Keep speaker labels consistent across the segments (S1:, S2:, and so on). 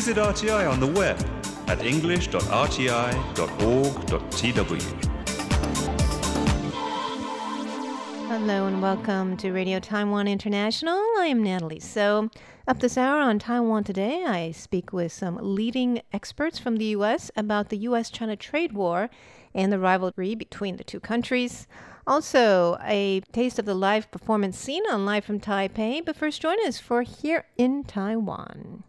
S1: Visit RTI on the web at english.rti.org.tw.
S2: Hello and welcome to Radio Taiwan International. I am Natalie. So, up this hour on Taiwan Today, I speak with some leading experts from the U.S. about the U.S. China trade war and the rivalry between the two countries. Also, a taste of the live performance scene on Live from Taipei. But first, join us for Here in Taiwan.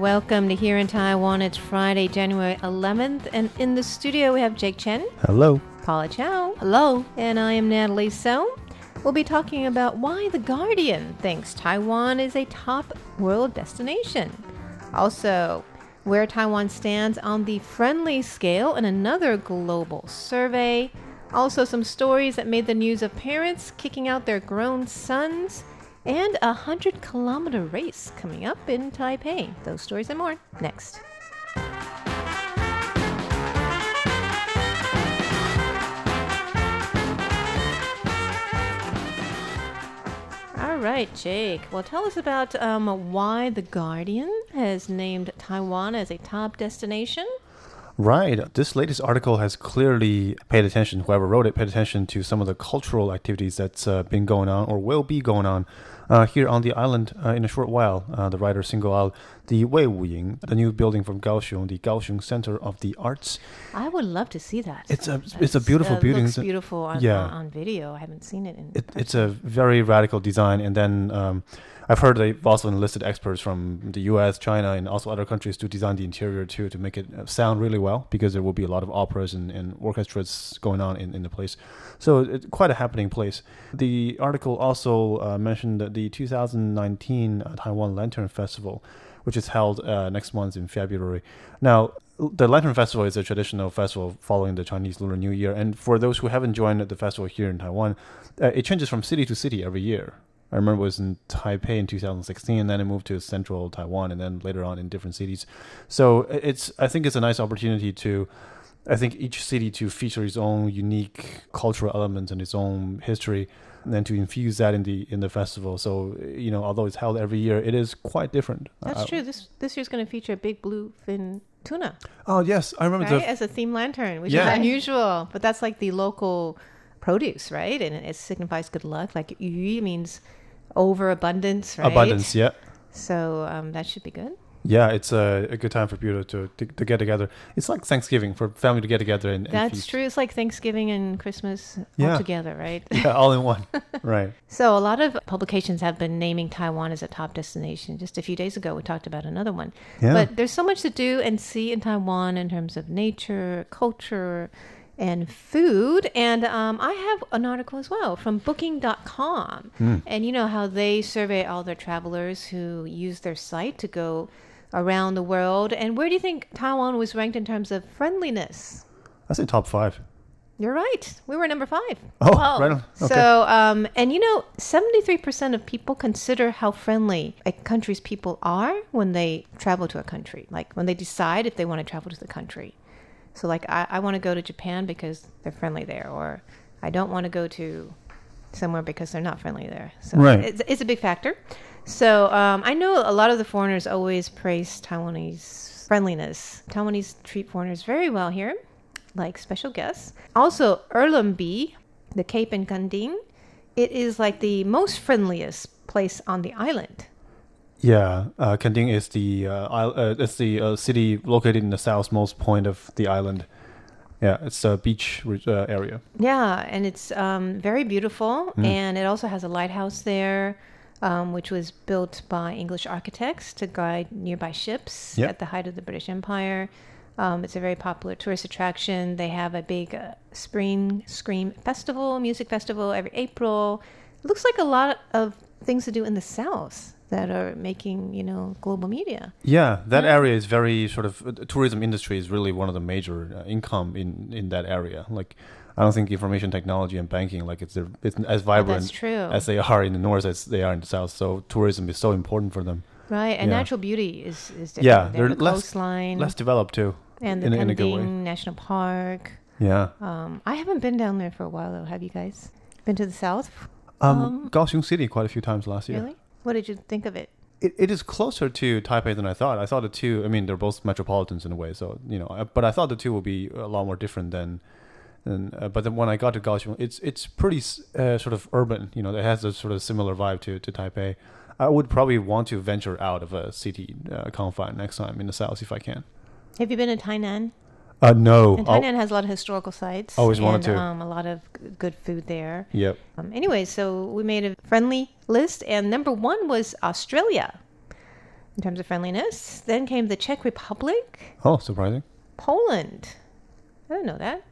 S2: Welcome to Here in Taiwan. It's Friday, January 11th, and in the studio we have Jake Chen,
S3: Hello.
S2: Paula Chow. Hello. And I am Natalie So. We'll be talking about why The Guardian thinks Taiwan is a top world destination. Also, where Taiwan stands on the friendly scale in another global survey. Also, some stories that made the news of parents kicking out their grown sons. And a 100 kilometer race coming up in Taipei. Those stories and more next. All right, Jake. Well, tell us about um, why The Guardian has named Taiwan as a top destination.
S3: Right. This latest article has clearly paid attention, whoever wrote it paid attention to some of the cultural activities that's uh, been going on or will be going on uh, here on the island uh, in a short while. Uh, the writer singled out the Wei Wuying, the new building from Kaohsiung, the Kaohsiung Center of the Arts.
S2: I would love to see that.
S3: It's a it's a beautiful building. It's
S2: beautiful on,
S3: yeah.
S2: on, on video. I haven't seen it in.
S3: it, it's a very radical design. And then um, I've heard they've also enlisted experts from the U.S., China, and also other countries to design the interior too, to make it uh, sound really well, because there will be a lot of operas and, and orchestras going on in, in the place. So it's quite a happening place. The article also uh, mentioned the 2019 uh, Taiwan Lantern Festival, which is held uh, next month in February. Now, the Lantern Festival is a traditional festival following the Chinese Lunar New Year, and for those who haven't joined the festival here in Taiwan, uh, it changes from city to city every year. I remember it was in Taipei in 2016, and then it moved to central Taiwan, and then later on in different cities. So i- it's I think it's a nice opportunity to, I think each city to feature its own unique cultural elements and its own history, and then to infuse that in the in the festival. So you know, although it's held every year, it is quite different.
S2: That's
S3: Uh,
S2: true. This this year's going to feature a big bluefin tuna,
S3: Oh yes, I remember
S2: right,
S3: the
S2: as a theme lantern, which
S3: Yeah.
S2: is unusual. But that's like the local produce, right? And it signifies good luck. Like yu means overabundance, right?
S3: abundance. Yeah.
S2: So um, that should be good.
S3: Yeah, it's a, a good time for people to, to to get together. It's like Thanksgiving for family to get together and, and
S2: That's
S3: feast.
S2: true. It's like Thanksgiving and Christmas
S3: Yeah.
S2: all together, right?
S3: Yeah, all in one. right.
S2: So a lot of publications have been naming Taiwan as a top destination. Just a few days ago, we talked about another one.
S3: Yeah.
S2: But there's so much to do and see in Taiwan in terms of nature, culture, and food. And um, I have an article as well from Booking.com.
S3: Hmm.
S2: And you know how they survey all their travelers who use their site to go around the world. And where do you think Taiwan was ranked in terms of friendliness?
S3: I say top five.
S2: You're right. We were number five.
S3: Oh, right on. Okay.
S2: So, um, and you know, 73% of people consider how friendly a country's people are when they travel to a country, like when they decide if they want to travel to the country. So, like, I, I want to go to Japan because they're friendly there, or I don't want to go to somewhere because they're not friendly there. So,
S3: Right.
S2: it's, it's a big factor. So, um, I know a lot of the foreigners always praise Taiwanese friendliness. Taiwanese treat foreigners very well here like special guests. Also, Eluanbi, the Cape in Kenting, it is like the most friendliest place on the island.
S3: Yeah, uh, Kending is the uh, uh, it's the uh, city located in the southmost point of the island. Yeah, it's a beach uh, area.
S2: Yeah, and it's um, very beautiful,
S3: Mm.
S2: and it also has a lighthouse there, um, which was built by English architects to guide nearby ships
S3: Yep.
S2: at the height of the British Empire. Um, it's a very popular tourist attraction. They have a big uh, spring scream festival, music festival every April. It looks like a lot of things to do in the south that are making you know global media.
S3: Yeah, that
S2: Yeah.
S3: area is very sort of uh, the tourism industry is really one of the major uh, income in in that area. Like, I don't think information technology and banking like it's it's as vibrant
S2: true.
S3: as they are in the north as they are in the south. So tourism is so important for them.
S2: Right, and
S3: Yeah.
S2: natural beauty is is different.
S3: Yeah, they're
S2: the
S3: less
S2: coastline.
S3: less developed too.
S2: and the
S3: In a- in a good way.
S2: National Park.
S3: Yeah.
S2: Um, I haven't been down there for a while though. Have you guys been to the south?
S3: Um, Kaohsiung City quite a few times last year.
S2: Really? What did you think of it?
S3: It, it is closer to Taipei than I thought. I thought the two. I mean, they're both metropolitans in a way, so you know. I, but I thought the two would be a lot more different than. than uh, but then when I got to Kaohsiung, it's it's pretty uh, sort of urban. You know, it has a sort of similar vibe to to Taipei. I would probably want to venture out of a city uh, confine next time in the south if I can.
S2: Have you been to Tainan?
S3: Uh, no.
S2: And
S3: I'll-
S2: has a lot of historical sites.
S3: Always wanted to.
S2: Um, a lot of good food there.
S3: Yep.
S2: Um, anyway, so we made a friendly list, and number one was Australia in terms of friendliness. Then came the Czech Republic,
S3: Oh, surprising.
S2: Poland. I didn't know that.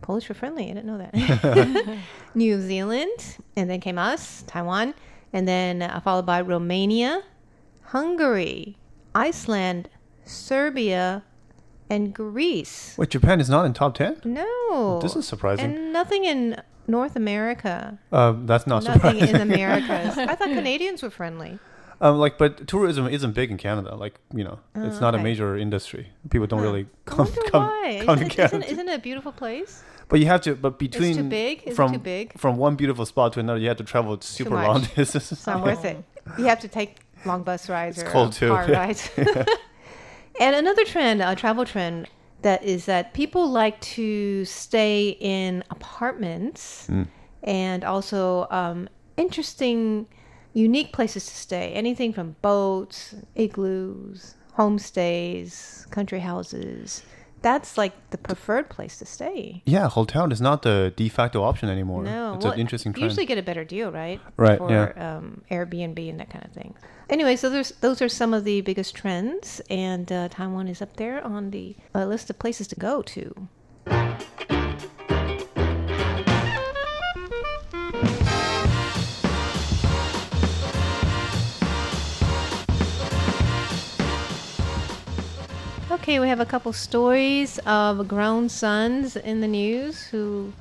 S2: Polish were friendly. I didn't know that. New Zealand, and then came us, Taiwan, and then uh, followed by Romania, Hungary, Iceland, Serbia, and Greece.
S3: Wait, Japan is not in top ten.
S2: No,
S3: This is surprising.
S2: and nothing in North America.
S3: Uh, that's not
S2: Nothing
S3: surprising.
S2: Nothing in Americas. I thought Canadians were friendly.
S3: Um, like, but tourism isn't big in Canada. Like, you know, it's not a major industry. People don't really come come,
S2: why.
S3: come
S2: isn't,
S3: Canada.
S2: isn't, isn't it a beautiful place?
S3: but you have to. But between
S2: too big? Is it
S3: from
S2: too big?
S3: from one beautiful spot to another, you have to travel super long distances.
S2: It's not worth it. You have to take long bus rides
S3: It's
S2: or
S3: cold too.
S2: car rides. and another trend, a travel trend, that is that people like to stay in apartments
S3: Mm.
S2: and also um, interesting, unique places to stay. Anything from boats, igloos, homestays, country houses. That's like the preferred place to stay.
S3: Yeah, hotel is not the de facto option anymore.
S2: No,
S3: it's
S2: well,
S3: an interesting
S2: you
S3: trend.
S2: usually get a better deal, right?
S3: Right,
S2: For
S3: yeah.
S2: um, Airbnb and that kind of thing. Anyway, so there's those are some of the biggest trends, and uh, Taiwan is up there on the uh, list of places to go to. Okay, we have a couple stories of grown sons in the news who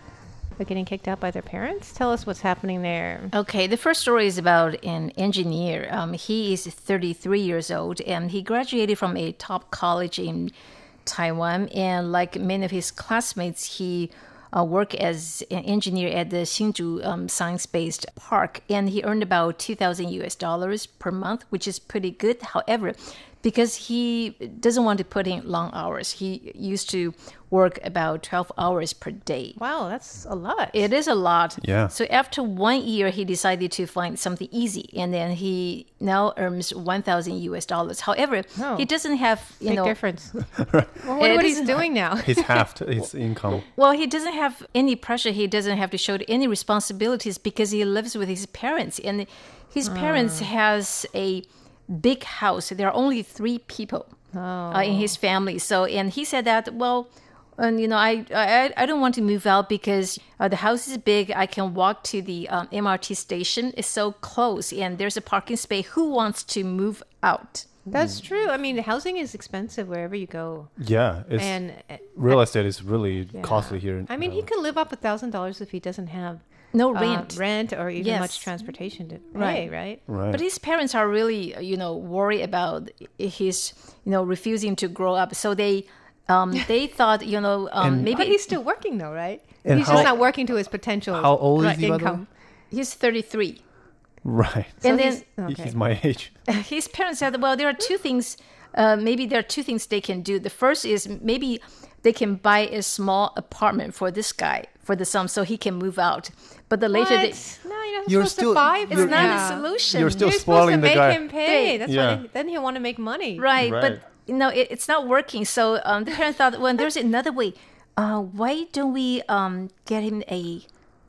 S2: are getting kicked out by their parents. Tell us what's happening there.
S4: Okay, the first story is about an engineer. Um, he is 33 years old and he graduated from a top college in Taiwan. And like many of his classmates, he uh, worked as an engineer at the Hsinchu um, Science Based Park. And he earned about 2,000 US dollars per month, which is pretty good. However, because he doesn't want to put in long hours, he used to work about 12 hours per day.
S2: Wow, that's a lot.
S4: It is a lot.
S3: Yeah.
S4: So after one year, he decided to find something easy, and then he now earns one thousand US dollars. However,
S2: Oh.
S4: he doesn't have you
S2: Big
S4: know.
S2: difference. well, I wonder
S4: It
S2: what he's doing now.
S3: He's halved his income.
S4: Well, he doesn't have any pressure. He doesn't have to show any responsibilities because he lives with his parents, and his parents
S2: Ah.
S4: has a big house. There are only three people uh, in his family. So, and he said that well. And you know, I, I I don't want to move out because uh, the house is big. I can walk to the um, MRT station. It's so close, and there's a parking space. Who wants to move out?
S2: That's true. I mean, housing is expensive wherever you go,
S3: Yeah, it's
S2: and uh,
S3: real estate is really
S2: yeah.
S3: costly here.
S2: I mean, he
S3: Uh,
S2: could live off a thousand dollars if he doesn't have
S4: No
S2: uh,
S4: rent.
S2: rent or even
S4: Yes.
S2: much transportation to pay.
S4: Right.
S2: Right.
S3: right.
S4: But his parents are really, you know, worried about his, you know, refusing to grow up. So they, um, they thought, you know, um,
S3: And-
S4: maybe
S2: But he's still working though, right?
S3: And
S2: he's
S3: how-
S2: just not working to his potential.
S3: How old is
S2: right,
S3: he, by the way?
S2: income.
S4: he's 33.
S3: right.
S2: So
S4: And
S2: he's-
S4: then-
S2: okay.
S3: He's my age.
S4: his parents said, well, there are two things. Uh, maybe there are two things they can do. The first is maybe they can buy a small apartment for this guy for the son, so he can move out. But the later they,
S2: No, you're not
S3: You're
S2: supposed
S3: still-
S2: to buy.
S3: It's
S4: it's not
S2: that.
S4: a solution.
S3: You're still
S2: You're
S3: spoiling
S2: supposed to
S3: the
S2: make
S3: guy.
S2: him pay.
S4: They-
S2: That's
S3: Yeah.
S2: why. They, then he'll want to make money.
S4: Right,
S3: Right.
S4: but you know it, it's not working. So um, the parents thought, well, there's another way. Uh, why don't we um, get him a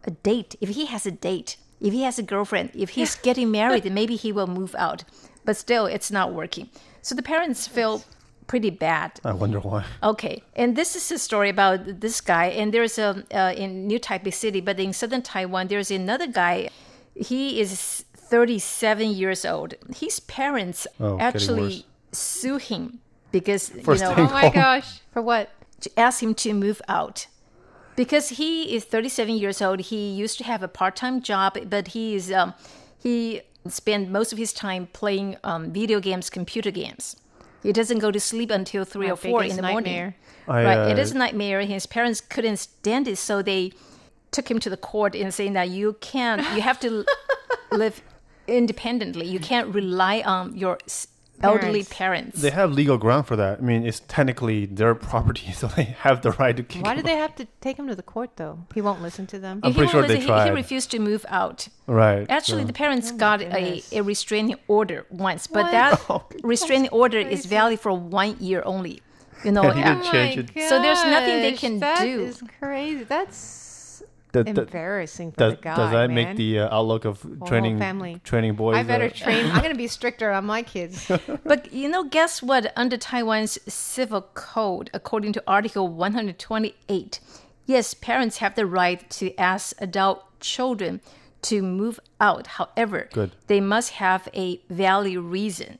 S4: a date? If he has a date, if he has a girlfriend, if he's getting married, then maybe he will move out. But still, it's not working. So the parents feel pretty bad.
S3: I wonder why.
S4: Okay, and this is a story about this guy. And there's a uh, in New Taipei City, but in southern Taiwan, there's another guy. He is 37 years old. His parents
S3: Oh,
S4: actually sue him because
S3: For
S4: you know
S2: Oh my
S3: home.
S2: gosh! For what?
S4: to ask him to move out because he is 37 years old. He used to have a part-time job, but he is um, he spent most of his time playing um, video games, computer games. He doesn't go to sleep until three
S2: My
S4: or four in
S2: biggest
S4: the morning.
S2: nightmare.
S3: I,
S4: right. It
S3: uh,
S4: is a nightmare. His parents couldn't stand it, so they took him to the court and saying that you can't, you have to live independently. You can't rely on your s- elderly
S2: Parents.
S4: parents.
S3: They have legal ground for that. I mean, it's technically their property, so they have the right to kick
S2: Why
S3: him
S2: did they have to take him to the court though? He won't listen to them.
S3: I'm
S4: He
S3: pretty sure
S4: won't
S3: they
S4: listen. He- He, refused to move out.
S3: Right.
S4: Actually,
S3: so-
S4: the parents
S2: Oh
S4: got a, a restraining order once, but
S2: What?
S4: that
S3: Oh,
S4: restraining order is valid for one year only. You know,
S3: And he didn't change oh it.
S4: So there's nothing they can
S2: that
S4: do.
S2: That is crazy. That's
S3: That- that-
S2: embarrassing for
S3: does,
S2: the guy.
S3: does that
S2: man.
S3: make the uh, outlook of training
S2: family.
S3: training boys?
S2: I better
S3: uh,
S2: train. I'm going to be stricter on my kids.
S4: But you know, guess what? Under Taiwan's civil code, according to Article 128, yes, parents have the right to ask adult children to move out. However,
S3: Good.
S4: they must have a valid reason.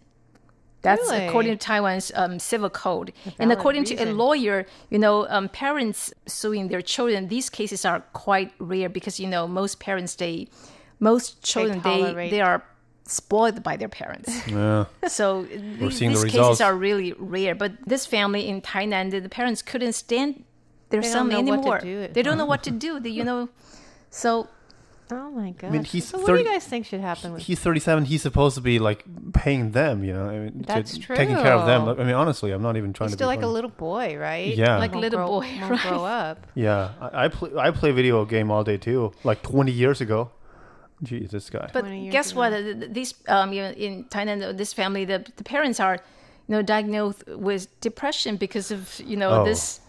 S4: That's
S2: Really?
S4: according to Taiwan's um, civil code. And
S2: valid
S4: according to a lawyer, you know, um, parents suing their children, these cases are quite rare because, you know, most parents, they, most children, they,
S2: tolerate-
S4: they are spoiled by their parents.
S3: Yeah.
S4: So these,
S3: seeing the
S4: these
S3: results.
S4: cases are really rare. But this family in Tainan, the, the parents couldn't stand their
S2: They
S4: son
S2: don't know what to
S4: anymore.
S2: do.
S4: They don't know what to do. They, you know, so
S2: oh my god.
S3: mean, he's
S2: so what do you guys think should happen with
S3: He's 37. He's supposed to be like paying them, you know, I mean, to-
S2: That's
S3: taking care of them. I mean, honestly, I'm not even trying
S2: He's
S3: to.
S2: still
S3: be
S2: like a little boy, right?
S3: Yeah.
S4: Like
S2: Won't
S4: little
S2: grow-
S4: boy,
S2: won't
S4: right.
S2: grow up.
S3: Yeah, I, I play. I play video game all day too. Like 20 years ago. Jeez, this guy.
S4: But guess
S2: ago.
S4: what? Uh, th- th- These um, you know, in Tainan, uh, this family, the, the parents are, you know, diagnosed with depression because of you know
S3: Oh.
S4: this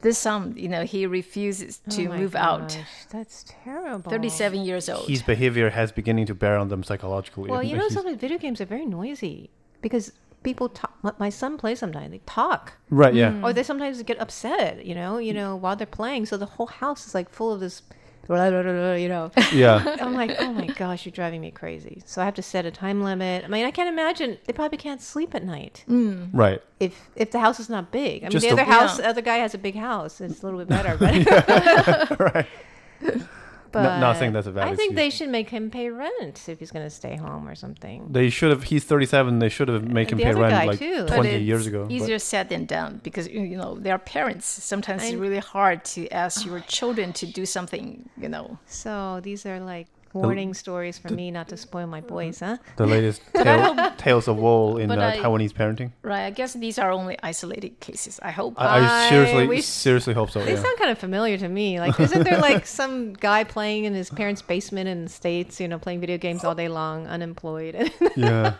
S4: this son. You know, he refuses to
S2: Oh my
S4: move out.
S2: That's terrible.
S4: Thirty-seven years old.
S3: His behavior has beginning to bear on them psychologically.
S2: Well, you know,
S3: He's-
S2: sometimes video games are very noisy because people talk. my- My son plays sometimes. They talk,
S3: right? Yeah.
S2: or they sometimes get upset. You know, you know, while they're playing. So the whole house is like full of this. You know,
S3: Yeah.
S2: I'm like, oh my gosh, you're driving me crazy. So I have to set a time limit. I mean, I can't imagine they probably can't sleep at night hmm.
S3: right.
S2: if if the house is not big. I mean,
S3: Just
S2: the
S3: a-
S2: other house,
S4: Yeah.
S2: the other guy has a big house. It's a little bit better, but
S3: right.
S2: But
S3: not saying that's a valid
S2: I think they should make him pay rent if he's going to stay home or something.
S3: They should have. He's 37. They should have made him
S2: the
S3: pay rent like
S2: too.
S3: 20
S4: it's
S3: years ago. but-
S4: Easier said than done because you you know they are parents. Sometimes
S2: I-
S4: it's really hard to ask your children to do something. You know,
S2: So these are like warning stories for me not to spoil my boys, huh?
S3: the latest tale, tales of woe in uh,
S4: I-
S3: Taiwanese parenting.
S4: right? I guess these are only isolated cases. I hope.
S3: I, I
S2: I-
S3: seriously,
S2: we-
S3: seriously hope so.
S2: They
S3: Yeah.
S2: sound kind of familiar to me. Like, isn't there like some guy playing in his parents' basement in the States, you know, playing video games all day long, unemployed?
S3: yeah.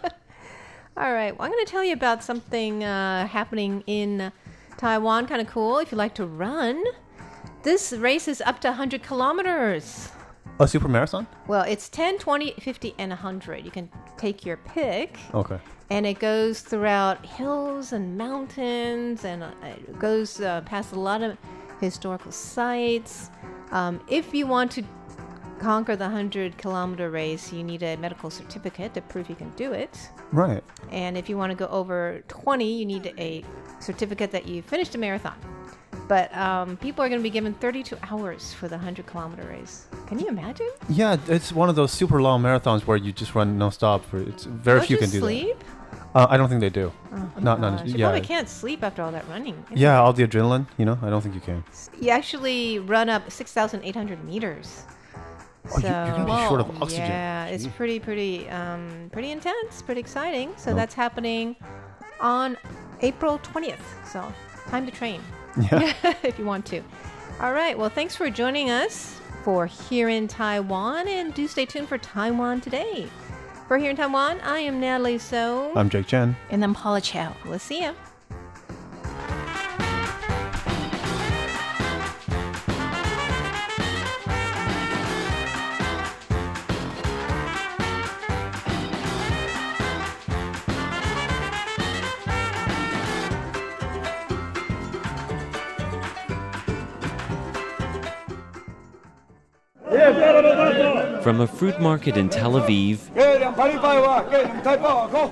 S2: all right. Well, I'm going to tell you about something uh, happening in Taiwan. Kind of cool if you like to run. This race is up to 100 kilometers.
S3: A super marathon?
S2: Well, it's 10, 20, 50, and 100. You can take your pick.
S3: Okay.
S2: and it goes throughout hills and mountains and uh, it goes uh, past a lot of historical sites um, if you want to conquer the 100 kilometer race you need a medical certificate to prove you can do it
S3: Right.
S2: and if you want to go over 20 you need a certificate that you finished a marathon but um, people are going to be given 32 hours for the 100 kilometer race can you imagine
S3: Yeah, it's one of those super long marathons where you just run nonstop for. It's very
S2: Don't
S3: few
S2: you
S3: can do
S2: sleep
S3: that. Uh, I don't think they do. not, not.
S2: Gosh, you
S3: yeah.
S2: probably can't sleep after all that running
S3: Yeah, all the adrenaline. You know, I don't think you can.
S2: You actually run up 6,800 meters.
S3: Oh, you- you're gonna be short of oxygen.
S2: Yeah, it's pretty, pretty, um, pretty intense, pretty exciting. So
S3: Oh.
S2: that's happening on April 20th. So time to train
S3: Yeah.
S2: if you want to. All right. Well, thanks for joining us for Here in Taiwan, and do stay tuned for Taiwan Today. For Here in Taiwan, I am Natalie So.
S3: I'm Jake Chen.
S4: and I'm Paula Chow.
S2: we'll see ya.
S5: From a fruit market in Tel Aviv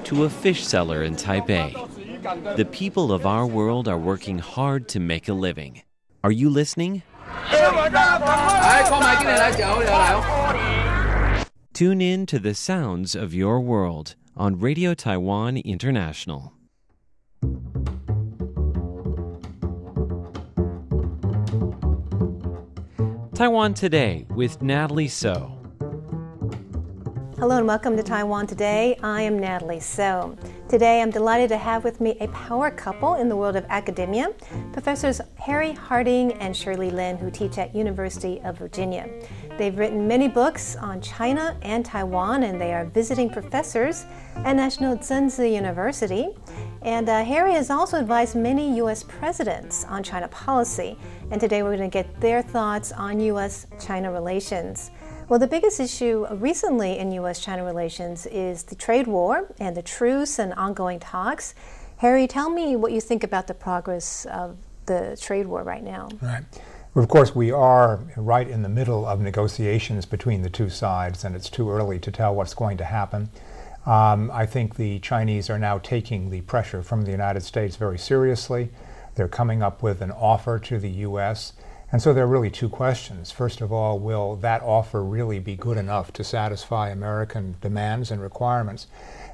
S5: to a fish seller in Taipei, the people of our world are working hard to make a living. Are you listening? Tune in to the sounds of your world on Radio Taiwan International. Taiwan Today with Natalie So.
S6: Hello and welcome to Taiwan Today. I am Natalie So. Today I'm delighted to have with me a power couple in the world of academia, Professors Harry Harding and Shirley Lin, who teach at University of Virginia. They've written many books on China and Taiwan, and they are visiting professors at National Chengchi University. And uh, Harry has also advised many U.S. presidents on China policy. And today we're going to get their thoughts on U.S. China relations. Well, the biggest issue recently in U.S. China relations is the trade war and the truce and ongoing talks. Harry, tell me what you think about the progress of the trade war right now.
S7: Right. Of course, we are right in the middle of negotiations between the two sides, and it's too early to tell what's going to happen. Um, I think the Chinese are now taking the pressure from the United States very seriously. They're coming up with an offer to the U.S. And so there are really two questions. First of all, will that offer really be good enough to satisfy American demands and requirements?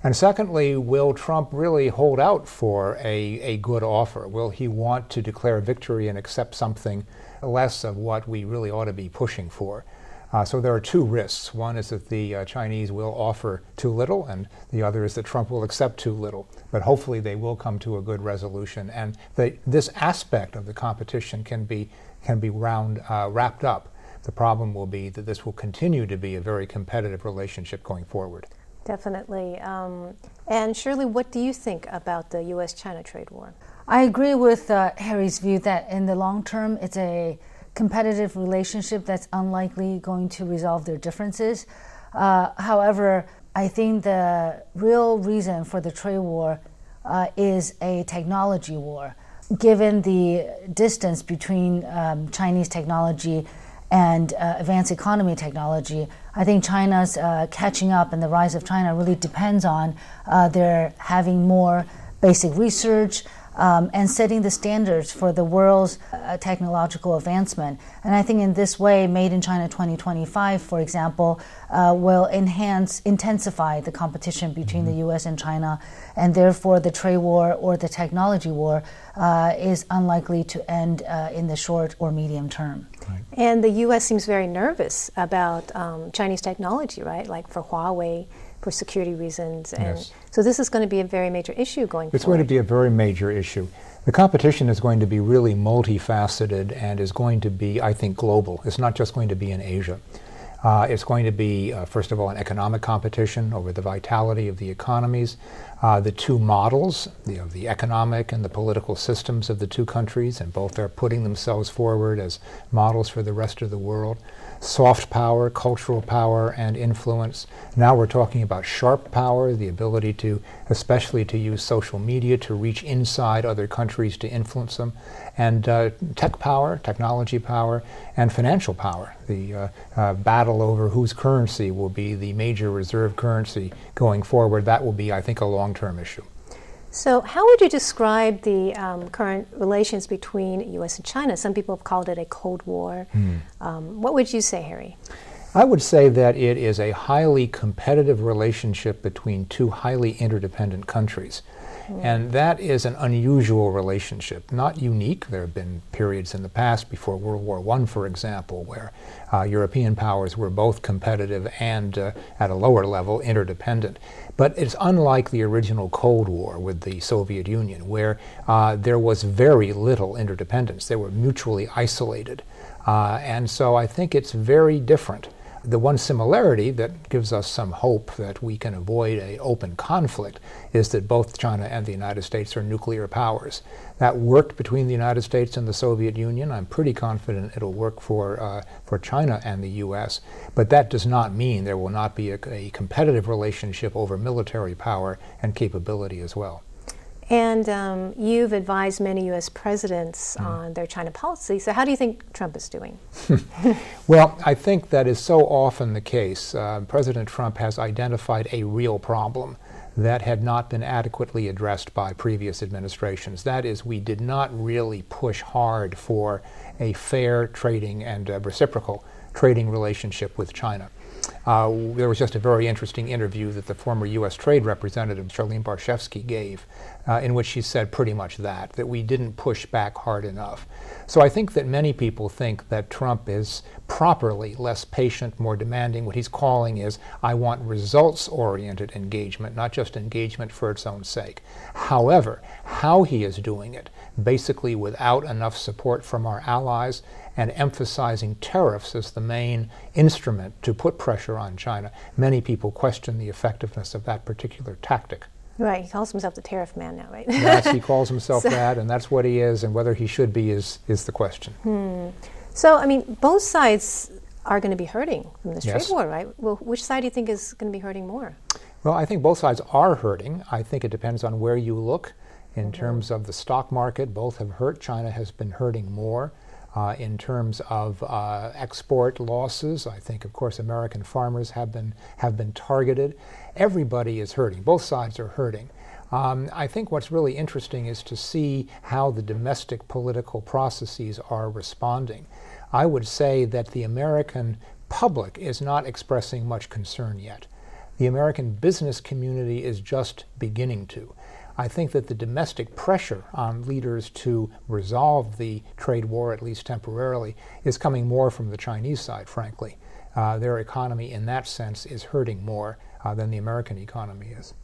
S7: And secondly, will Trump really hold out for a, a good offer? Will he want to declare victory and accept something less of what we really ought to be pushing for? Uh, so there are two risks. One is that the uh, Chinese will offer too little, and the other is that Trump will accept too little. But hopefully they will come to a good resolution. And this aspect of the competition can be can be round, uh, wrapped up. The problem will be that this will continue to be a very competitive relationship going forward.
S6: Definitely. Um, and Shirley, what do you think about the U.S. China trade war?
S8: I agree with uh, Harry's view that in the long term, it's a competitive relationship that's unlikely going to resolve their differences. Uh, however, I think the real reason for the trade war uh, is a technology war given the distance between um, Chinese technology and uh, advanced economy technology, I think China's uh, catching up and the rise of China really depends on uh, their having more basic research, um, and setting the standards for the world's uh, technological advancement. And I think in this way, Made in China 2025, for example, uh, will enhance, intensify the competition between the U.S. and China, and therefore the trade war or the technology war uh, is unlikely to end uh, in the short or medium term.
S6: Right. And the U.S. seems very nervous about um, Chinese technology, right? Like for Huawei for security reasons. And yes. So this is going to be a very major issue going forward.
S7: it's
S6: forward.
S7: going to be a very major issue. The competition is going to be really multifaceted and is going to be, I think, global. It's not just going to be in Asia. Uh, it's going to be, uh, first of all, an economic competition over the vitality of the economies. Uh, the two models, you know, the economic and the political systems of the two countries, and both are putting themselves forward as models for the rest of the world soft power, cultural power, and influence. Now we're talking about sharp power, the ability to, especially to use social media to reach inside other countries to influence them, and uh, tech power, technology power, and financial power. The uh, uh, battle over whose currency will be the major reserve currency going forward, that will be, I think, a long term issue.
S6: So, how would you describe the um, current relations between U.S. and China? Some people have called it a Cold War. Mm. Um, what would you say, Harry?
S7: I would say that it is a highly competitive relationship between two highly interdependent countries. And that is an unusual relationship, not unique. There have been periods in the past, before World War I, for example, where uh, European powers were both competitive and, uh, at a lower level, interdependent. But it's unlike the original Cold War with the Soviet Union, where uh, there was very little interdependence. They were mutually isolated. Uh, and so I think it's very different. The one similarity that gives us some hope that we can avoid an open conflict is that both China and the United States are nuclear powers. That worked between the United States and the Soviet Union. I'm pretty confident it'll work for, uh, for China and the U.S. But that does not mean there will not be a, a competitive relationship over military power and capability as well.
S6: And um, you've advised many U.S. presidents mm. on their China policy. So, how do you think Trump is doing?
S7: well, I think that is so often the case. Uh, President Trump has identified a real problem that had not been adequately addressed by previous administrations. That is, we did not really push hard for a fair trading and uh, reciprocal trading relationship with China. Uh, there was just a very interesting interview that the former U.S. Trade Representative Charlene Barshefsky gave, uh, in which she said pretty much that, that we didn't push back hard enough. So I think that many people think that Trump is properly less patient, more demanding. What he's calling is, I want results oriented engagement, not just engagement for its own sake. However, how he is doing it, basically without enough support from our allies and emphasizing tariffs as the main instrument to put pressure on China, many people question the effectiveness of that particular tactic.
S2: Right, he calls himself the tariff man now, right?
S7: yes, he calls himself so, that, and that's what he is, and whether he should be is, is the question.
S2: Hmm. So, I mean, both sides are going to be hurting from this yes. trade war, right? Well, which side do you think is going to be hurting more?
S7: Well, I think both sides are hurting. I think it depends on where you look. In mm-hmm. terms of the stock market, both have hurt. China has been hurting more. Uh, in terms of uh, export losses, I think, of course, American farmers have been have been targeted. Everybody is hurting. Both sides are hurting. Um, I think what's really interesting is to see how the domestic political processes are responding. I would say that the American public is not expressing much concern yet. The American business community is just beginning to. I think that the domestic pressure on leaders to resolve the trade war, at least temporarily, is coming more from the Chinese side, frankly. Uh, their economy, in that sense, is hurting more uh, than the American economy is.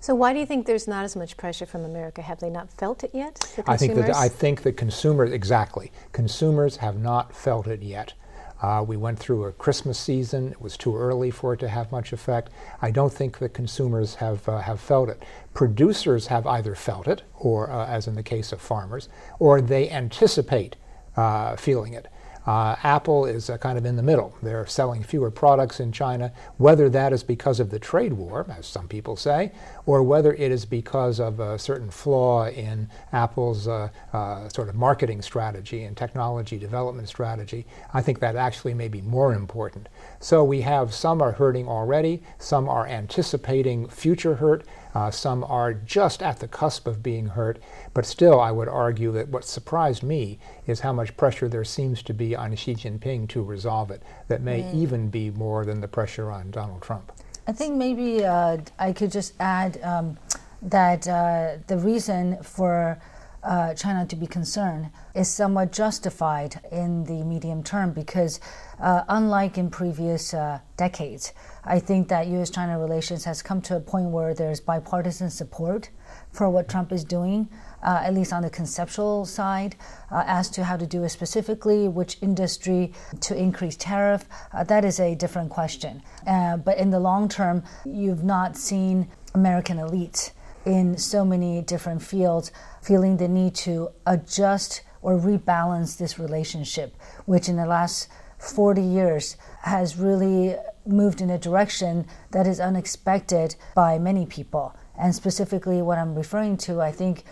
S2: So why do you think there's not as much pressure from America? Have they not felt it yet?
S7: I think that I think that consumers exactly consumers have not felt it yet. Uh, we went through a Christmas season. It was too early for it to have much effect. I don't think that consumers have uh, have felt it. Producers have either felt it, or uh, as in the case of farmers, or they anticipate uh, feeling it. Uh, Apple is uh, kind of in the middle. They're selling fewer products in China, whether that is because of the trade war, as some people say, or whether it is because of a certain flaw in Apple's uh, uh sort of marketing strategy and technology development strategy. I think that actually may be more important. So we have some are hurting already, some are anticipating future hurt, uh, some are just at the cusp of being hurt, but still, I would argue that what surprised me is how much pressure there seems to be on Xi Jinping to resolve it, that may mm. even be more than the pressure on Donald Trump.
S8: I think maybe uh, I could just add um, that uh, the reason for uh, China to be concerned is somewhat justified in the medium term because, uh, unlike in previous uh, decades, I think that U.S. China relations has come to a point where there's bipartisan support for what Trump is doing. Uh, at least on the conceptual side, uh, as to how to do it specifically, which industry to increase tariff, uh, that is a different question. But in the long term, you've not seen American elites in so many different fields feeling the need to adjust or rebalance this relationship, which in the last 40 years has really moved in a direction that is unexpected by many people. And specifically, what I'm referring to, I think,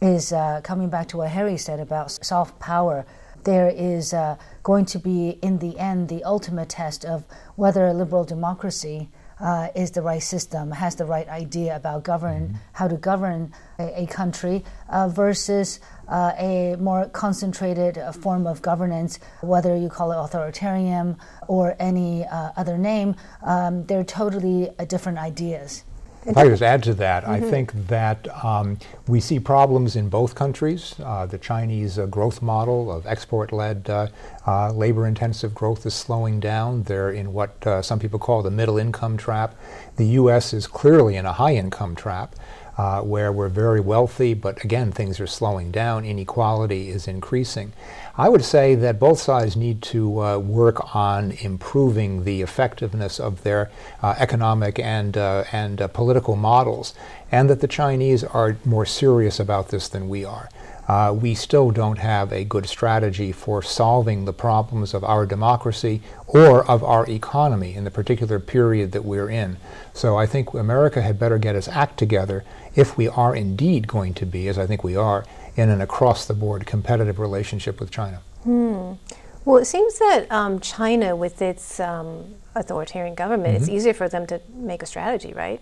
S8: is uh, coming back to what Harry said about soft power. There is uh, going to be, in the end, the ultimate test of whether a liberal democracy uh, is the right system, has the right idea about govern, mm-hmm. how to govern a, a country, uh, versus uh, a more concentrated uh, form of governance, whether you call it authoritarian or any uh, other name. Um, they're totally uh, different ideas.
S7: If I could just add to that, mm-hmm. I think that um, we see problems in both countries. Uh, the Chinese uh, growth model of export led uh, uh, labor intensive growth is slowing down. They're in what uh, some people call the middle income trap. The U.S. is clearly in a high income trap. Uh, where we're very wealthy, but again, things are slowing down, inequality is increasing. I would say that both sides need to uh, work on improving the effectiveness of their uh, economic and, uh, and uh, political models, and that the Chinese are more serious about this than we are. Uh, we still don't have a good strategy for solving the problems of our democracy or of our economy in the particular period that we're in. So I think America had better get its act together if we are indeed going to be, as I think we are, in an across the board competitive relationship with China.
S2: Hmm. Well, it seems that um, China, with its um, authoritarian government, mm-hmm. it's easier for them to make a strategy, right?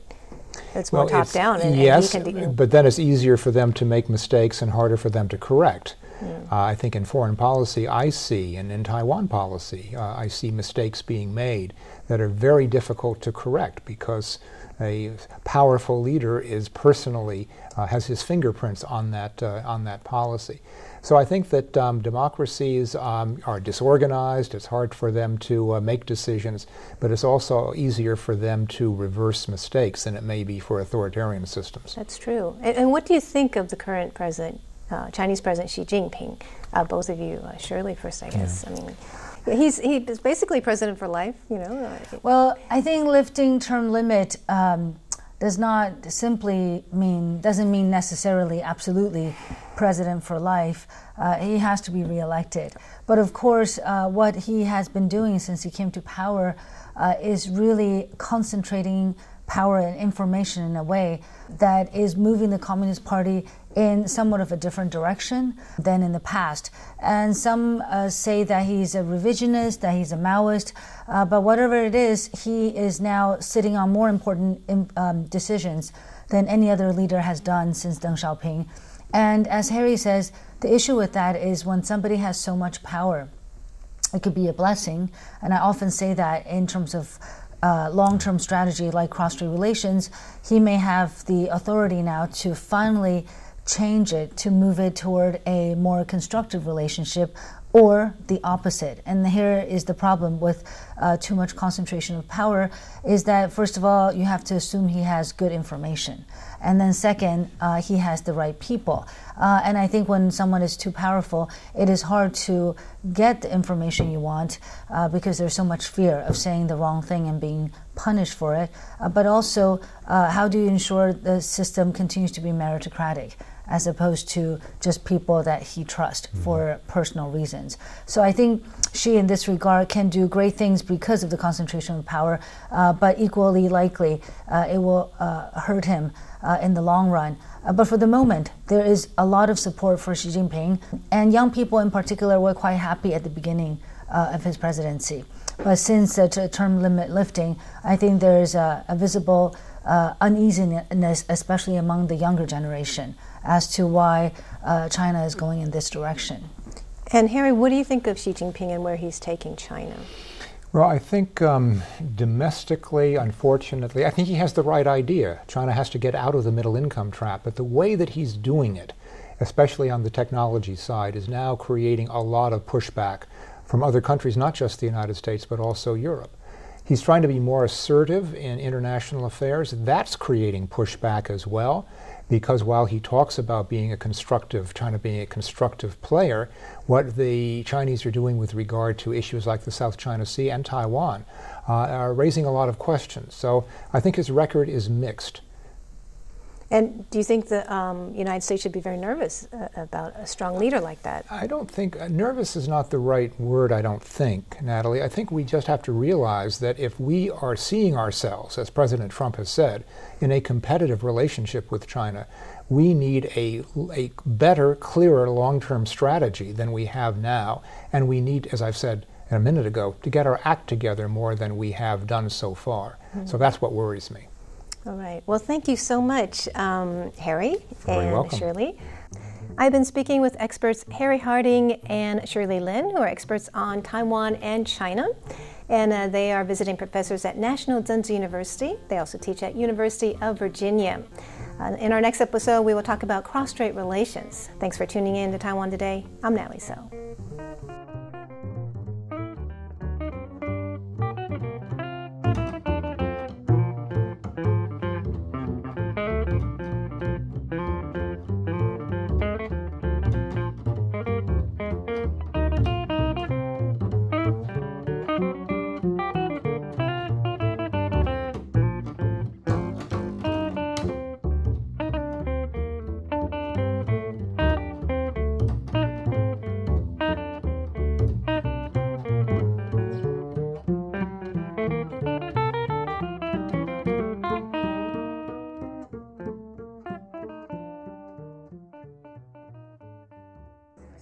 S2: It's more well, top down.
S7: And, yes, and de- but then it's easier for them to make mistakes and harder for them to correct. Uh, I think in foreign policy, I see, and in Taiwan policy, uh, I see mistakes being made that are very difficult to correct because a powerful leader is personally uh, has his fingerprints on that uh, on that policy. So I think that um, democracies um, are disorganized. It's hard for them to uh, make decisions, but it's also easier for them to reverse mistakes than it may be for authoritarian systems.
S6: That's true. And, and what do you think of the current president, uh, Chinese President Xi Jinping? Uh, both of you, uh, Shirley first, I guess. Yeah. I mean. He's he's basically president for life, you know.
S8: Well, I think lifting term limit um, does not simply mean doesn't mean necessarily absolutely president for life. Uh, he has to be reelected. But of course, uh, what he has been doing since he came to power uh, is really concentrating power and information in a way that is moving the Communist Party in somewhat of a different direction than in the past. And some uh, say that he's a revisionist, that he's a Maoist, uh, but whatever it is, he is now sitting on more important um, decisions than any other leader has done since Deng Xiaoping. And as Harry says, the issue with that is when somebody has so much power, it could be a blessing. And I often say that in terms of uh, long term strategy like cross strait relations, he may have the authority now to finally change it to move it toward a more constructive relationship or the opposite. And here is the problem with uh, too much concentration of power is that, first of all, you have to assume he has good information. And then, second, uh, he has the right people. Uh, and I think when someone is too powerful, it is hard to get the information you want uh, because there's so much fear of saying the wrong thing and being punished for it. Uh, but also, uh, how do you ensure the system continues to be meritocratic? as opposed to just people that he trusts mm-hmm. for personal reasons. So I think Xi, in this regard, can do great things because of the concentration of power, uh, but equally likely uh, it will uh, hurt him uh, in the long run. Uh, but for the moment, there is a lot of support for Xi Jinping, and young people in particular were quite happy at the beginning uh, of his presidency. But since the term limit lifting, I think there is a, a visible uneasiness, especially among the younger generation as to why uh, China is going in this direction.
S6: And Harry, what do you think of Xi Jinping and where he's taking China?
S7: Well, I think um, domestically, unfortunately, I think he has the right idea. China has to get out of the middle income trap, but the way that he's doing it, especially on the technology side, is now creating a lot of pushback from other countries, not just the United States, but also Europe. He's trying to be more assertive in international affairs. That's creating pushback as well because while he talks about being a constructive, China being a constructive player, what the Chinese are doing with regard to issues like the South China Sea and Taiwan uh, are raising a lot of questions. So I think his record is mixed.
S6: And do you think the um, United States should be very nervous uh, about a strong leader like that?
S7: I don't think uh, nervous is not the right word, I don't think, Natalie. I think we just have to realize that if we are seeing ourselves, as President Trump has said, in a competitive relationship with China, we need a, a better, clearer long term strategy than we have now. And we need, as I've said a minute ago, to get our act together more than we have done so far. Mm-hmm. So that's what worries me.
S6: All right. Well, thank you so much, um, Harry and
S7: welcome.
S6: Shirley. I've been speaking with experts Harry Harding and Shirley Lin, who are experts on Taiwan and China. And uh, they are visiting professors at National Tsinghua University. They also teach at University of Virginia. Uh, in our next episode, we will talk about cross-strait relations. Thanks for tuning in to Taiwan Today. I'm Natalie So.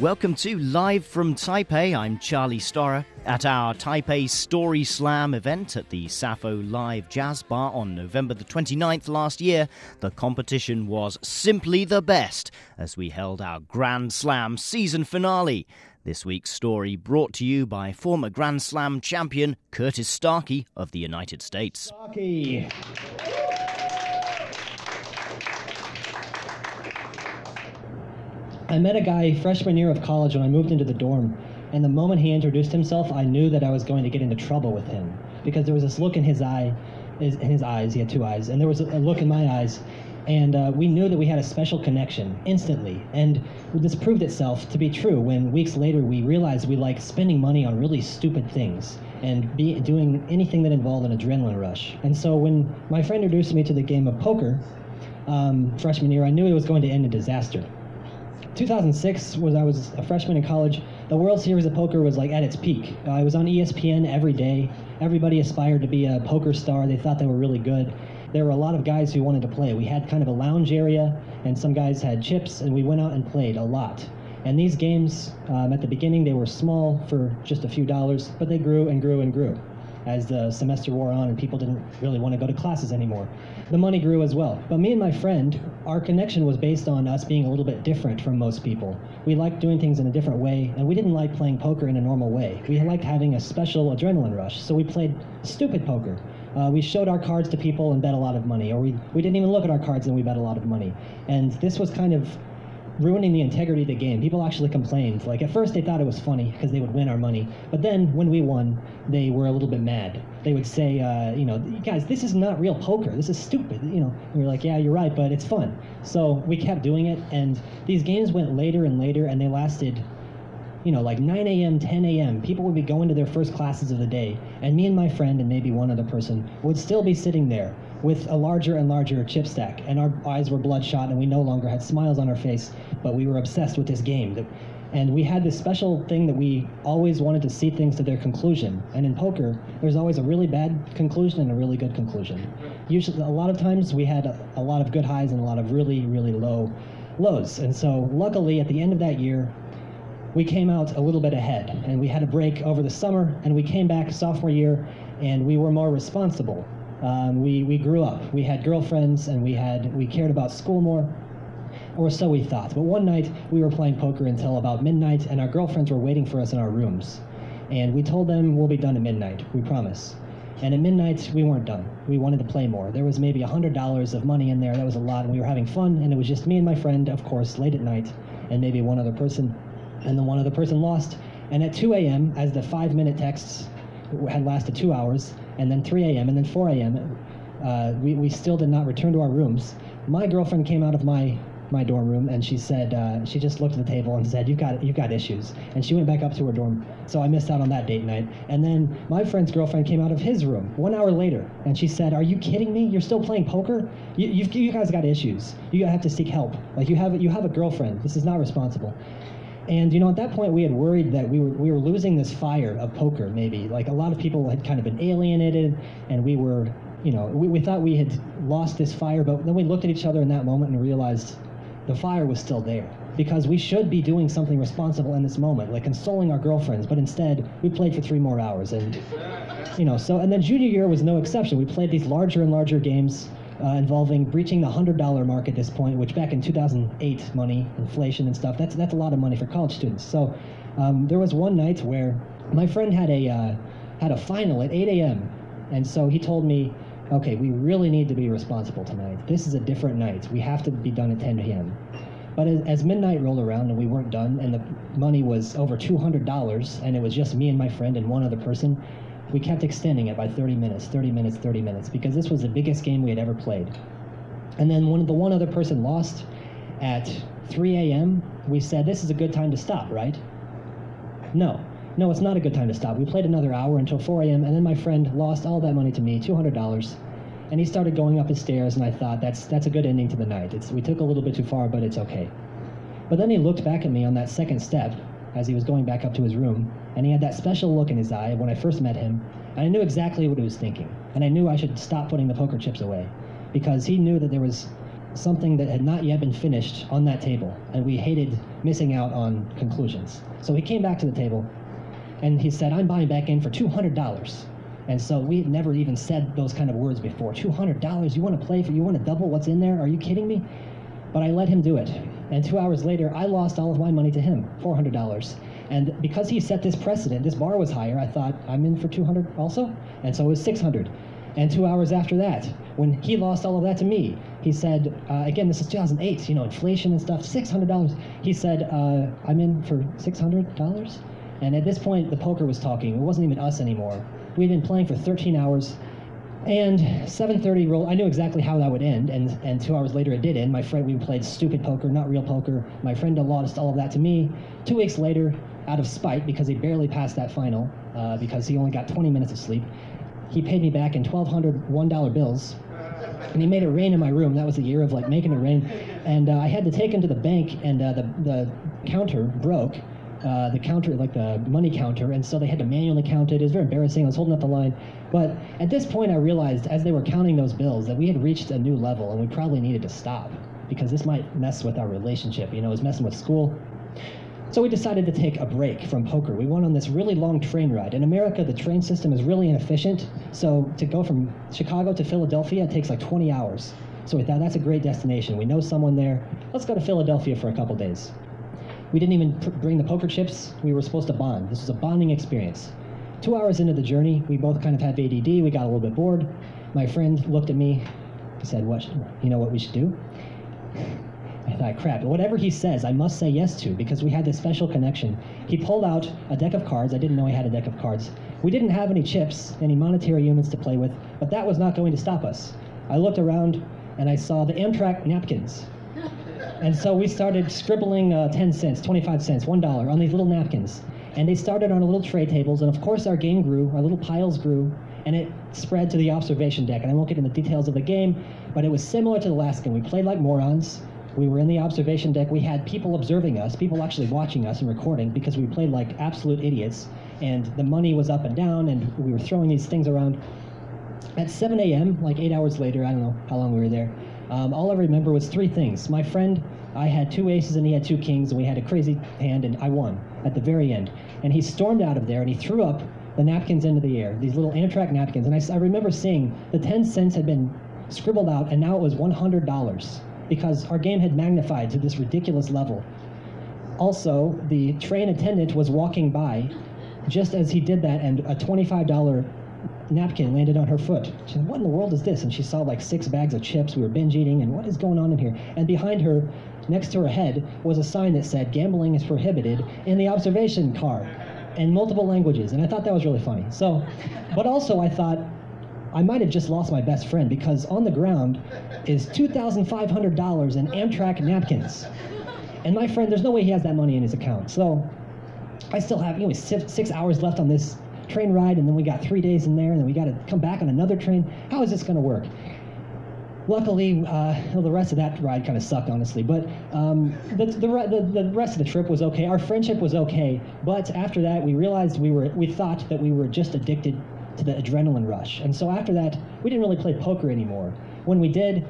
S9: Welcome to Live from Taipei. I'm Charlie Storrar. At our Taipei Story Slam event at the Sappho Live Jazz Bar on November the 29th last year, the competition was simply the best as we held our Grand Slam season finale. This week's story brought to you by former Grand Slam champion Curtis Starkey of the United States.
S10: Starkey. I met a guy freshman year of college when I moved into the dorm, and the moment he introduced himself, I knew that I was going to get into trouble with him because there was this look in his eye, in his eyes. He had two eyes, and there was a look in my eyes, and uh, we knew that we had a special connection instantly. And this proved itself to be true when weeks later we realized we liked spending money on really stupid things and be, doing anything that involved an adrenaline rush. And so when my friend introduced me to the game of poker um, freshman year, I knew it was going to end in disaster. 2006 was I was a freshman in college. The World Series of Poker was like at its peak. Uh, I was on ESPN every day. Everybody aspired to be a poker star. They thought they were really good. There were a lot of guys who wanted to play. We had kind of a lounge area, and some guys had chips, and we went out and played a lot. And these games, um, at the beginning, they were small for just a few dollars, but they grew and grew and grew as the semester wore on and people didn't really want to go to classes anymore. The money grew as well. But me and my friend, our connection was based on us being a little bit different from most people. We liked doing things in a different way, and we didn't like playing poker in a normal way. We liked having a special adrenaline rush, so we played stupid poker. Uh, we showed our cards to people and bet a lot of money, or we, we didn't even look at our cards and we bet a lot of money. And this was kind of ruining the integrity of the game. People actually complained. Like at first they thought it was funny because they would win our money, but then when we won, they were a little bit mad. They would say, uh, you know, guys, this is not real poker. This is stupid. You know, and we were like, yeah, you're right, but it's fun. So we kept doing it, and these games went later and later, and they lasted. You know, like 9 a.m., 10 a.m., people would be going to their first classes of the day, and me and my friend and maybe one other person would still be sitting there with a larger and larger chip stack, and our eyes were bloodshot, and we no longer had smiles on our face, but we were obsessed with this game. And we had this special thing that we always wanted to see things to their conclusion. And in poker, there's always a really bad conclusion and a really good conclusion. Usually, a lot of times, we had a, a lot of good highs and a lot of really, really low lows. And so, luckily, at the end of that year, we came out a little bit ahead, and we had a break over the summer, and we came back sophomore year, and we were more responsible. Um, we, we grew up. We had girlfriends, and we had we cared about school more, or so we thought. But one night we were playing poker until about midnight, and our girlfriends were waiting for us in our rooms. And we told them we'll be done at midnight. We promise. And at midnight we weren't done. We wanted to play more. There was maybe a hundred dollars of money in there. That was a lot, and we were having fun. And it was just me and my friend, of course, late at night, and maybe one other person. And the one other person lost. And at 2 a.m., as the five-minute texts had lasted two hours, and then 3 a.m., and then 4 a.m., uh, we, we still did not return to our rooms. My girlfriend came out of my my dorm room and she said uh, she just looked at the table and said you've got you've got issues and she went back up to her dorm so i missed out on that date night and then my friend's girlfriend came out of his room one hour later and she said are you kidding me you're still playing poker you, you guys got issues you have to seek help like you have you have a girlfriend this is not responsible and you know, at that point, we had worried that we were we were losing this fire of poker. Maybe like a lot of people had kind of been alienated, and we were, you know, we, we thought we had lost this fire. But then we looked at each other in that moment and realized the fire was still there because we should be doing something responsible in this moment, like consoling our girlfriends. But instead, we played for three more hours, and you know, so and then junior year was no exception. We played these larger and larger games uh, involving breaching the hundred dollar mark at this point, which back in 2008 money, inflation and stuff, that's that's a lot of money for college students. So um, there was one night where my friend had a uh, had a final at 8 a.m. and so he told me, okay, we really need to be responsible tonight. This is a different night. We have to be done at 10 p.m. But as, as, midnight rolled around and we weren't done, and the money was over $200, and it was just me and my friend and one other person, we kept extending it by 30 minutes, 30 minutes, 30 minutes, because this was the biggest game we had ever played. And then when the one other person lost at 3 a.m., we said, this is a good time to stop, right? No. No, it's not a good time to stop. We played another hour until 4 a.m., and then my friend lost all that money to me, $200. And he started going up his stairs, and I thought, that's, that's a good ending to the night. It's, we took a little bit too far, but it's okay. But then he looked back at me on that second step as he was going back up to his room, and he had that special look in his eye when I first met him, and I knew exactly what he was thinking. And I knew I should stop putting the poker chips away because he knew that there was something that had not yet been finished on that table, and we hated missing out on conclusions. So he came back to the table, and he said, I'm buying back in for $200. And so we had never even said those kind of words before. $200? You want to play for, you want to double what's in there? Are you kidding me? But I let him do it. And two hours later, I lost all of my money to him, $400. And because he set this precedent, this bar was higher, I thought, I'm in for 200 also? And so it was 600. And two hours after that, when he lost all of that to me, he said, uh, again, this is 2008, you know, inflation and stuff, $600. He said, uh, I'm in for $600? And at this point, the poker was talking. It wasn't even us anymore. We had been playing for 13 hours. And 7:30 roll. I knew exactly how that would end, and and two hours later it did end. My friend, we played stupid poker, not real poker. My friend lost all of that to me. Two weeks later, out of spite, because he barely passed that final, uh, because he only got 20 minutes of sleep, he paid me back in 1,200 one-dollar bills, and he made it rain in my room. That was the year of like making it rain, and uh, I had to take him to the bank, and uh, the the counter broke, uh, the counter, like the money counter, and so they had to manually count it. It was very embarrassing. I was holding up the line. But at this point, I realized as they were counting those bills that we had reached a new level and we probably needed to stop because this might mess with our relationship. You know, it was messing with school. So we decided to take a break from poker. We went on this really long train ride. In America, the train system is really inefficient. So to go from Chicago to Philadelphia it takes like 20 hours. So we thought that's a great destination. We know someone there. Let's go to Philadelphia for a couple days. We didn't even bring the poker chips. We were supposed to bond. This was a bonding experience. Two hours into the journey, we both kind of have ADD. We got a little bit bored. My friend looked at me, and said, "What? You know what we should do?" I thought, crap, whatever he says, I must say yes to because we had this special connection. He pulled out a deck of cards. I didn't know he had a deck of cards. We didn't have any chips, any monetary units to play with, but that was not going to stop us. I looked around and I saw the Amtrak napkins. And so we started scribbling uh, 10 cents, 25 cents, $1 on these little napkins. And they started on little tray tables, and of course our game grew, our little piles grew, and it spread to the observation deck. And I won't get into the details of the game, but it was similar to the last game. We played like morons. We were in the observation deck. We had people observing us, people actually watching us and recording because we played like absolute idiots. And the money was up and down, and we were throwing these things around. At 7 a.m., like eight hours later, I don't know how long we were there, um, all I remember was three things. My friend, I had two aces and he had two kings, and we had a crazy hand, and I won at the very end. And he stormed out of there and he threw up the napkins into the air, these little Amtrak napkins. And I, I remember seeing the 10 cents had been scribbled out, and now it was $100 because our game had magnified to this ridiculous level. Also, the train attendant was walking by just as he did that, and a $25 napkin landed on her foot. She said, What in the world is this? And she saw like six bags of chips. We were binge eating, and what is going on in here? And behind her, next to her head, was a sign that said, Gambling is prohibited in the observation car in multiple languages. And I thought that was really funny. So, but also I thought, I might have just lost my best friend because on the ground is $2,500 in Amtrak napkins. And my friend, there's no way he has that money in his account. So I still have, you know, six, six hours left on this train ride, and then we got three days in there, and then we got to come back on another train. How is this going to work? Luckily, uh, well, the rest of that ride kind of sucked, honestly. But um, the, the, the, the rest of the trip was okay. Our friendship was okay. But after that, we realized we were we thought that we were just addicted to the adrenaline rush. And so after that, we didn't really play poker anymore. When we did,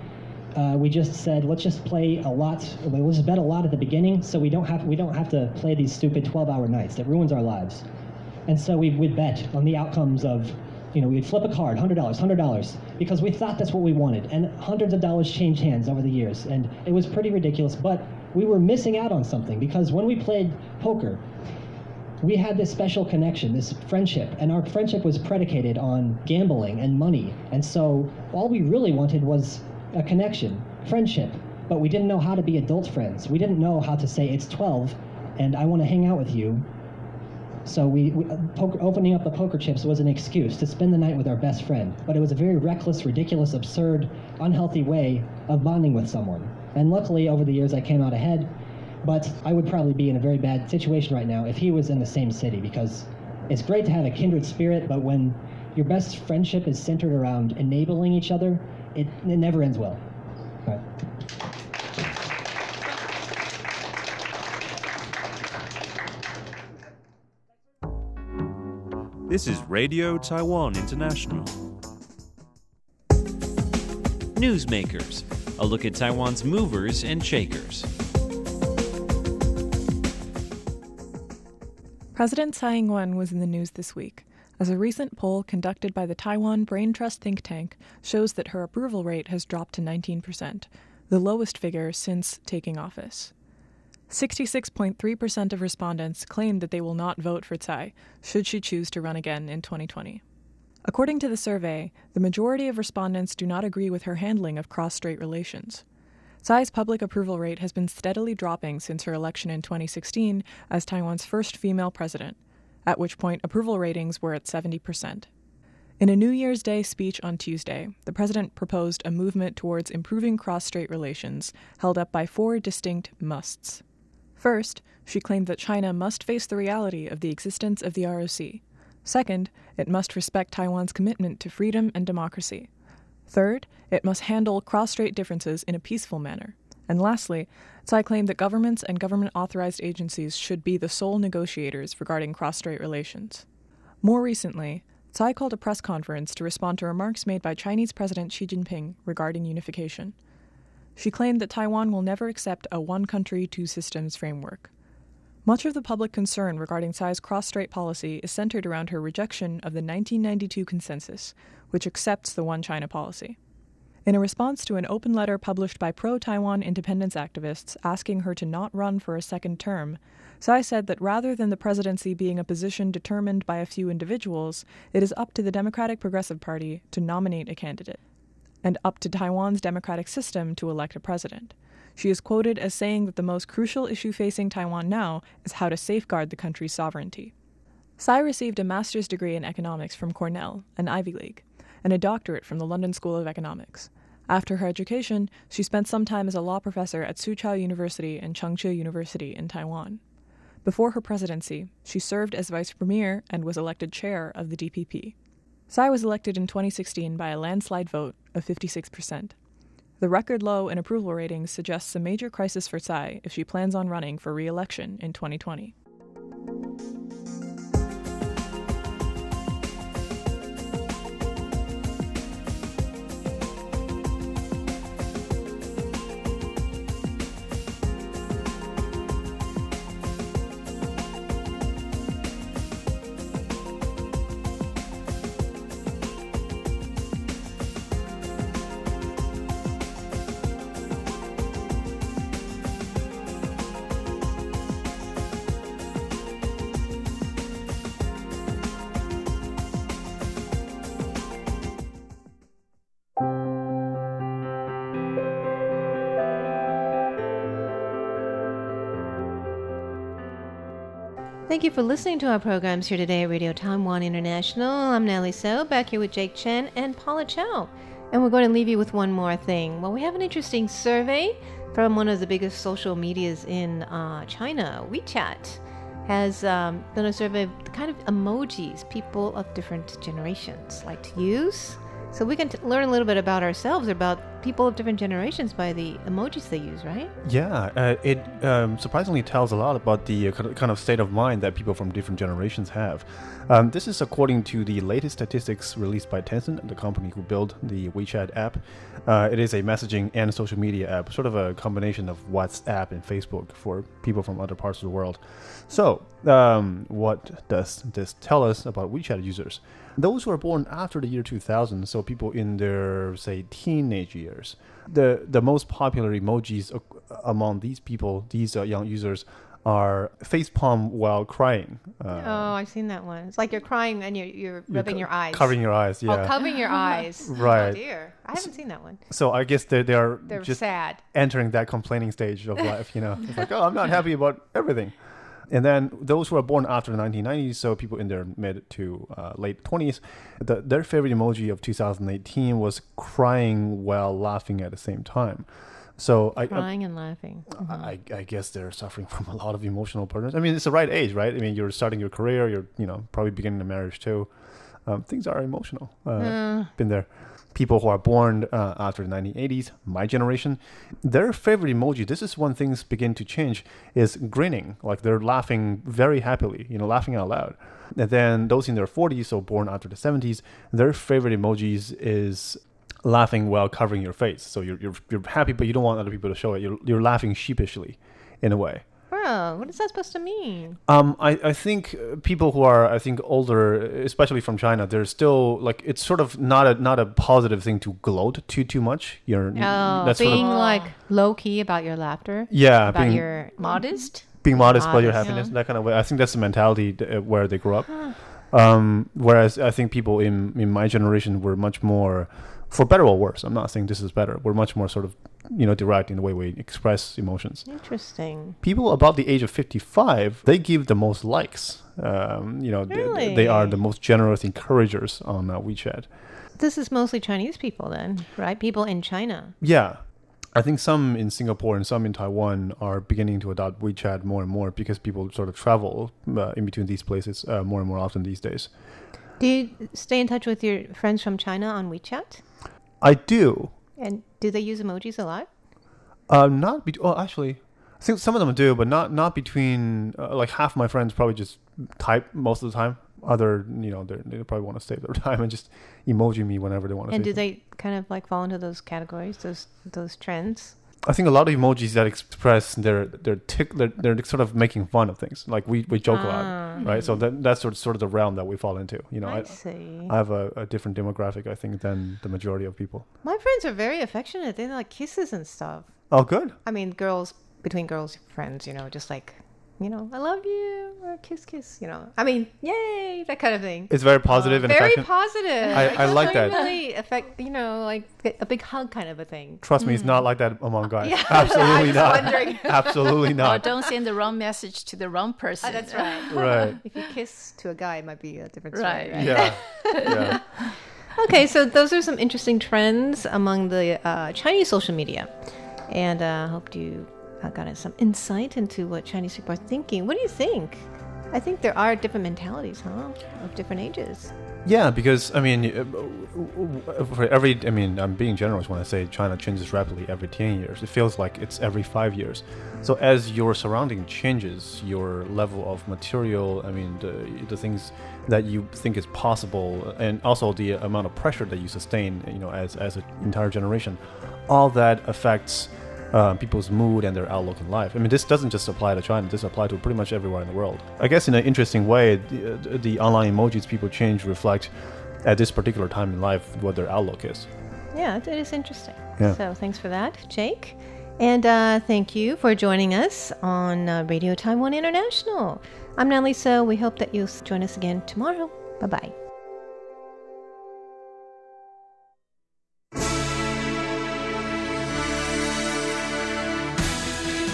S10: uh, we just said let's just play a lot. Let's bet a lot at the beginning, so we don't have we don't have to play these stupid 12-hour nights that ruins our lives. And so we would bet on the outcomes of, you know, we'd flip a card, $100, $100, because we thought that's what we wanted. And hundreds of dollars changed hands over the years. And it was pretty ridiculous, but we were missing out on something because when we played poker, we had this special connection, this friendship, and our friendship was predicated on gambling and money. And so all we really wanted was a connection, friendship. But we didn't know how to be adult friends. We didn't know how to say, it's 12 and I want to hang out with you. So we, we uh, poker, opening up the poker chips was an excuse to spend the night with our best friend. But it was a very reckless, ridiculous, absurd, unhealthy way of bonding with someone. And luckily, over the years, I came out ahead. But I would probably be in a very bad situation right now if he was in the same city because it's great to have a kindred spirit, but when your best friendship is centered around enabling each other, it, it never ends well.
S1: This is Radio Taiwan International.
S5: Newsmakers, a look at Taiwan's movers and shakers.
S11: President Tsai Ing wen was in the news this week, as a recent poll conducted by the Taiwan Brain Trust think tank shows that her approval rate has dropped to 19%, the lowest figure since taking office. 66.3% of respondents claimed that they will not vote for Tsai should she choose to run again in 2020. According to the survey, the majority of respondents do not agree with her handling of cross strait relations. Tsai's public approval rate has been steadily dropping since her election in 2016 as Taiwan's first female president, at which point approval ratings were at 70%. In a New Year's Day speech on Tuesday, the president proposed a movement towards improving cross strait relations held up by four distinct musts. First, she claimed that China must face the reality of the existence of the ROC. Second, it must respect Taiwan's commitment to freedom and democracy. Third, it must handle cross strait differences in a peaceful manner. And lastly, Tsai claimed that governments and government authorized agencies should be the sole negotiators regarding cross strait relations. More recently, Tsai called a press conference to respond to remarks made by Chinese President Xi Jinping regarding unification. She claimed that Taiwan will never accept a one country, two systems framework. Much of the public concern regarding Tsai's cross strait policy is centered around her rejection of the 1992 consensus, which accepts the one China policy. In a response to an open letter published by pro Taiwan independence activists asking her to not run for a second term, Tsai said that rather than the presidency being a position determined by a few individuals, it is up to the Democratic Progressive Party to nominate a candidate and up to Taiwan's democratic system to elect a president. She is quoted as saying that the most crucial issue facing Taiwan now is how to safeguard the country's sovereignty. Tsai received a master's degree in economics from Cornell, an Ivy League, and a doctorate from the London School of Economics. After her education, she spent some time as a law professor at Soochow University and Chengchi University in Taiwan. Before her presidency, she served as vice premier and was elected chair of the DPP. Tsai was elected in 2016 by a landslide vote of 56%. The record low in approval ratings suggests a major crisis for Tsai if she plans on running for re election in 2020.
S2: Thank you for listening to our programs here today at Radio Taiwan International. I'm Natalie So, back here with Jake Chen and Paula Chow. And we're going to leave you with one more thing. Well, we have an interesting survey from one of the biggest social medias in uh, China, WeChat, has um, done a survey of the kind of emojis people of different generations like to use. So we can t- learn a little bit about ourselves, about people of different generations by the emojis they use, right?
S3: Yeah, uh, it um, surprisingly tells a lot about the uh, kind of state of mind that people from different generations have. Um, this is according to the latest statistics released by Tencent, the company who built the WeChat app. Uh, it is a messaging and social media app, sort of a combination of WhatsApp and Facebook for people from other parts of the world. So, um, what does this tell us about WeChat users? Those who are born after the year 2000, so people in their say teenage years, the the most popular emojis among these people, these uh, young users, are facepalm while crying.
S2: Uh, oh, I've seen that one. It's like you're crying and you're, you're rubbing
S3: you're
S2: your eyes.
S3: Covering your eyes, yeah.
S2: Oh, covering your eyes.
S3: right.
S2: Oh, dear. I haven't seen that one.
S3: So I guess they, they are
S2: They're
S3: just
S2: sad.
S3: entering that complaining stage of life, you know. It's like, oh, I'm not happy about everything. And then those who are born after the 1990s, so people in their mid to uh, late 20s, the, their favorite emoji of 2018 was crying while laughing at the same time. So I,
S2: Crying and laughing. Mhm.
S3: I, I guess they're suffering from a lot of emotional burdens. I mean, it's the right age, right? I mean, you're starting your career, you're you know probably beginning a marriage too. Um, things are emotional. Uh,
S2: Mm.
S3: Been there. People who are born uh, after the 1980s, my generation, their favorite emoji. This is when things begin to change. Is grinning, like they're laughing very happily, you know, laughing out loud. And then those in their 40s, so born after the 70s, their favorite emojis is laughing while covering your face. So you're you're, you're happy, but you don't want other people to show it. You're you're laughing sheepishly, in a way.
S2: Bro, what is that supposed to mean?
S3: Um, I, I think uh, people who are I think older, especially from China, they're still like it's sort of not a not a positive thing to gloat too too much. You're
S2: Oh,
S3: that's sort
S2: being
S3: of,
S2: like low key about your laughter.
S3: Yeah,
S2: about
S3: being-
S2: your
S4: modest.
S3: being modest about your
S2: Modest,
S3: happiness,
S2: yeah.
S3: that kind of way. I think that's the mentality th- uh, where they grew up. Um, whereas I think people in in my generation were much more, for better or worse. I'm not saying this is better. We're much more sort of you know direct in the way we express emotions.
S2: Interesting.
S3: People about the age of 55, they give the most likes. Um, you know, th- th- they are the most generous encouragers on uh, WeChat.
S2: This is mostly Chinese people then, right? People in China.
S3: Yeah. I think some in Singapore and some in Taiwan are beginning to adopt WeChat more and more because people sort of travel uh, in between these places uh, more and more often these days.
S2: Do you stay in touch with your friends from China on WeChat?
S3: I do.
S2: And do they use emojis a lot?
S3: Uh, not be- oh, actually, I think some of them do, but not not between uh, like half my friends probably just type most of the time. Other, you know, they're- they probably want to save their time and just emoji me whenever they want to.
S2: And do they kind of like fall into those categories, those those trends?
S3: I think a lot of emojis that express their their tick they're, they're sort of making fun of things. Like we, we joke a
S2: Ah.
S3: lot, right? So that, that's sort of, sort of the realm that we fall into. You know,
S2: I see.
S3: I have a, a different demographic, I think, than the majority of people.
S2: My friends are very affectionate. They like kisses and stuff.
S3: Oh, good.
S2: I mean, girls between girls friends, you know, just like, you know, I love you or kiss, kiss. You know, I mean, yay, that kind of thing.
S3: It's very positive and
S2: very
S3: affection-
S2: positive.
S3: I- I
S2: just
S3: like that.
S2: Really affect, you know, like a big hug kind of a thing.
S3: Trust me, it's not like that among guys.
S2: Mm. Yeah,
S3: Absolutely
S2: I was
S3: not.
S2: wondering.
S3: Absolutely
S4: Or
S3: not.
S4: don't send the wrong message to the wrong person.
S2: Oh, that's right.
S3: Right.
S2: If you kiss to a guy, it might be a different
S4: Right.
S2: story.
S3: Yeah. Yeah.
S2: okay, so those are some interesting trends among the uh, Chinese social media, and I uh, hope you uh, got some insight into what Chinese people are thinking. What do you think? I think there are different mentalities, huh, of different ages.
S3: Yeah, because I mean, uh, for every, I mean, I'm being generous when I say China changes rapidly every 10 years. It feels like it's every five years. So as your surrounding changes, your level of material, I mean, the, the things that you think is possible, and also the amount of pressure that you sustain, you know, as as an entire generation, all that affects. Uh, people's mood and their outlook in life. I mean, this doesn't just apply to China. This applies to pretty much everywhere in the world. I guess in an interesting way, the, the online emojis people change reflect at this particular time in life what their outlook is.
S2: Yeah, it, it is interesting.
S3: Yeah.
S2: So thanks for that, Jake. And uh, thank you for joining us on uh, Radio Taiwan International. I'm Natalie So. We hope that you'll join us again tomorrow. Bye bye.